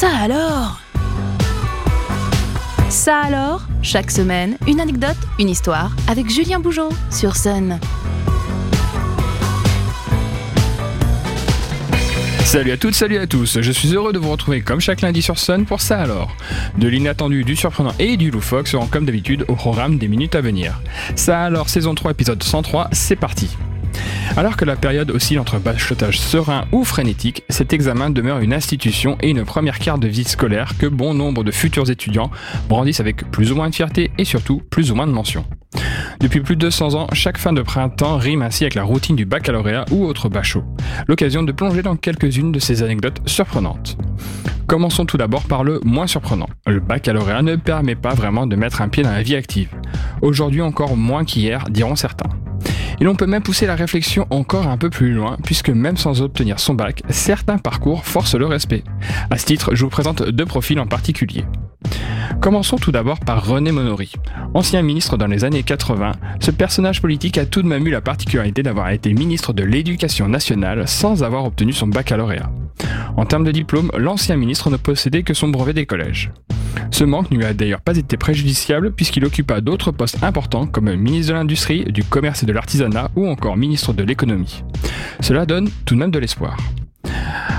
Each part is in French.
Ça alors? Ça alors Chaque semaine, une anecdote, une histoire avec Julien Bougeot sur Sun. Salut à toutes, salut à tous. Je suis heureux de vous retrouver comme chaque lundi sur Sun pour ça alors. De l'inattendu, du surprenant et du loufoque seront comme d'habitude au programme des minutes à venir. Ça alors, saison 3, épisode 103, c'est parti. Alors que la période oscille entre bachotage serein ou frénétique, cet examen demeure une institution et une première carte de vie scolaire que bon nombre de futurs étudiants brandissent avec plus ou moins de fierté et surtout plus ou moins de mention. Depuis plus de 200 ans, chaque fin de printemps rime ainsi avec la routine du baccalauréat ou autre bachot. L'occasion de plonger dans quelques-unes de ces anecdotes surprenantes. Commençons tout d'abord par le moins surprenant. Le baccalauréat ne permet pas vraiment de mettre un pied dans la vie active. Aujourd'hui encore moins qu'hier, diront certains. Et l'on peut même pousser la réflexion encore un peu plus loin, puisque même sans obtenir son bac, certains parcours forcent le respect. À ce titre, je vous présente deux profils en particulier. Commençons tout d'abord par René Monory. Ancien ministre dans les années 80, ce personnage politique a tout de même eu la particularité d'avoir été ministre de l'Éducation nationale sans avoir obtenu son baccalauréat. En termes de diplôme, l'ancien ministre ne possédait que son brevet des collèges. Ce manque ne lui a d'ailleurs pas été préjudiciable puisqu'il occupa d'autres postes importants comme ministre de l'Industrie, du Commerce et de l'Artisanat ou encore ministre de l'Économie. Cela donne tout de même de l'espoir.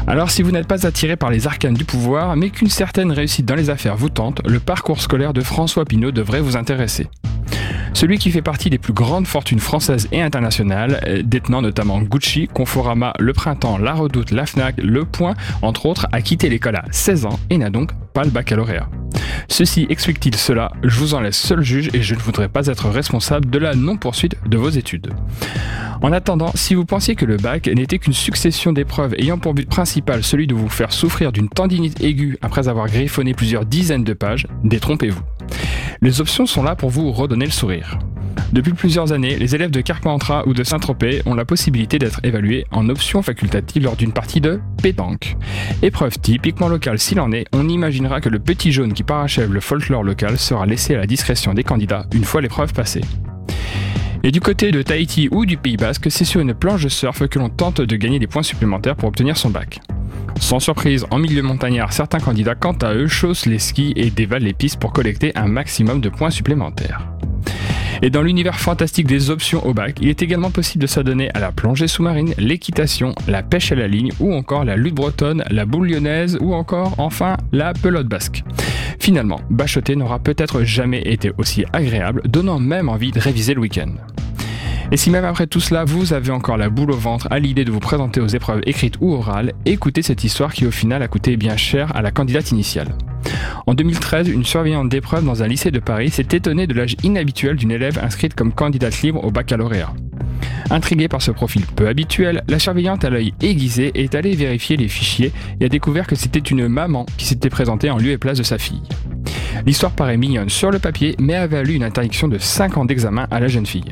Alors si vous n'êtes pas attiré par les arcanes du pouvoir, mais qu'une certaine réussite dans les affaires vous tente, le parcours scolaire de François Pinault devrait vous intéresser. Celui qui fait partie des plus grandes fortunes françaises et internationales, euh, détenant notamment Gucci, Conforama, Le Printemps, La Redoute, La Fnac, Le Point, entre autres, a quitté l'école à 16 ans et n'a donc pas le baccalauréat. Ceci explique-t-il cela? Je vous en laisse seul juge et je ne voudrais pas être responsable de la non-poursuite de vos études. En attendant, si vous pensiez que le bac n'était qu'une succession d'épreuves ayant pour but principal celui de vous faire souffrir d'une tendinite aiguë après avoir griffonné plusieurs dizaines de pages, détrompez-vous. Les options sont là pour vous redonner le sourire. Depuis plusieurs années, les élèves de Carpentras ou de Saint-Tropez ont la possibilité d'être évalués en option facultative lors d'une partie de pétanque. Épreuve typiquement locale s'il en est, on imaginera que le petit jaune qui parachève le folklore local sera laissé à la discrétion des candidats une fois l'épreuve passée. Et du côté de Tahiti ou du Pays Basque, c'est sur une planche de surf que l'on tente de gagner des points supplémentaires pour obtenir son bac. Sans surprise, en milieu montagnard, certains candidats, quant à eux, chaussent les skis et dévalent les pistes pour collecter un maximum de points supplémentaires. Et dans l'univers fantastique des options au bac, il est également possible de s'adonner à la plongée sous-marine, l'équitation, la pêche à la ligne ou encore la lutte bretonne, la boule lyonnaise ou encore enfin la pelote basque. Finalement, bachoter n'aura peut-être jamais été aussi agréable, donnant même envie de réviser le week-end. Et si même après tout cela, vous avez encore la boule au ventre à l'idée de vous présenter aux épreuves écrites ou orales, écoutez cette histoire qui au final a coûté bien cher à la candidate initiale. En 2013, une surveillante d'épreuve dans un lycée de Paris s'est étonnée de l'âge inhabituel d'une élève inscrite comme candidate libre au baccalauréat. Intriguée par ce profil peu habituel, la surveillante à l'œil aiguisé est allée vérifier les fichiers et a découvert que c'était une maman qui s'était présentée en lieu et place de sa fille. L'histoire paraît mignonne sur le papier, mais a valu une interdiction de 5 ans d'examen à la jeune fille.